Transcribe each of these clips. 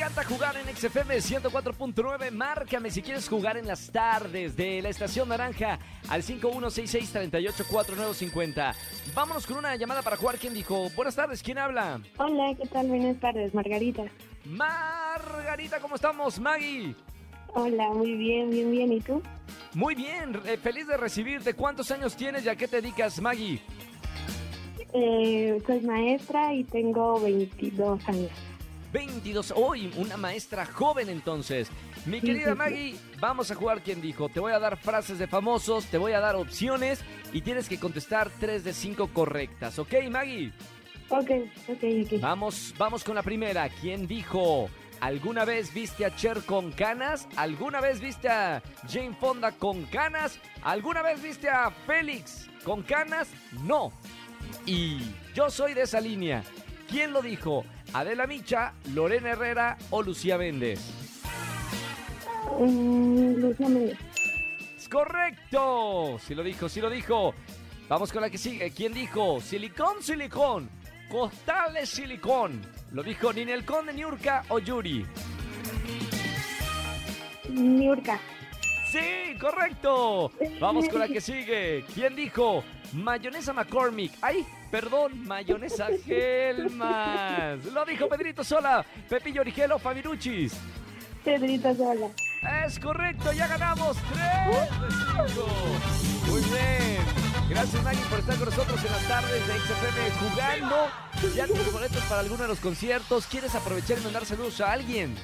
Encanta jugar en XFM 104.9. Márcame si quieres jugar en las tardes de la Estación Naranja al 5166-384950. Vámonos con una llamada para jugar. ¿Quién dijo? Buenas tardes, ¿quién habla? Hola, ¿qué tal? Buenas tardes, Margarita. Margarita, ¿cómo estamos? Maggie. Hola, muy bien, bien, bien. ¿Y tú? Muy bien, eh, feliz de recibirte. ¿Cuántos años tienes y a qué te dedicas, Maggie? Eh, soy maestra y tengo 22 años. 22. Hoy, una maestra joven entonces. Mi querida Maggie, vamos a jugar quien dijo. Te voy a dar frases de famosos, te voy a dar opciones y tienes que contestar 3 de 5 correctas. ¿Ok, Maggie? Ok, ok, ok. Vamos, vamos con la primera. ¿Quién dijo? ¿Alguna vez viste a Cher con canas? ¿Alguna vez viste a Jane Fonda con canas? ¿Alguna vez viste a Félix con canas? No. Y yo soy de esa línea. ¿Quién lo dijo? ¿Adela Micha, Lorena Herrera o Lucía Méndez? Mm, Lucía Méndez. ¡Es correcto! Sí lo dijo, sí lo dijo. Vamos con la que sigue. ¿Quién dijo? Silicón, silicón. Costales, silicón. ¿Lo dijo Ninel Conde, Niurka o Yuri? Niurka. Sí, correcto. Vamos con la que sigue. ¿Quién dijo? Mayonesa McCormick. Ay, perdón, mayonesa Helmas. Lo dijo Pedrito Sola, Pepillo Origelo, Fabiruchis. Pedrito Sola. Es correcto, ya ganamos. ¡Tres de cinco! Muy bien. Gracias, Maggie, por estar con nosotros en las tardes de XFM jugando. Ya tienes boletos para alguno de los conciertos. ¿Quieres aprovechar y mandar saludos a alguien?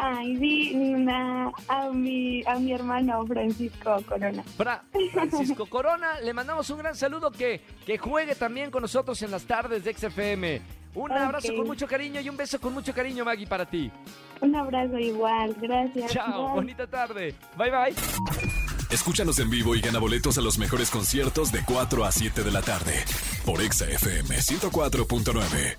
Ay, sí, una- a, mi, a mi hermano Francisco Corona. Fra- Francisco Corona, le mandamos un gran saludo que, que juegue también con nosotros en las tardes de XFM. Un abrazo con mucho cariño y un beso con mucho cariño, Maggie, para ti. Un abrazo igual, gracias. Chao, Bye. bonita tarde. Bye, bye. Escúchanos en vivo y gana boletos a los mejores conciertos de 4 a 7 de la tarde por Exa FM 104.9.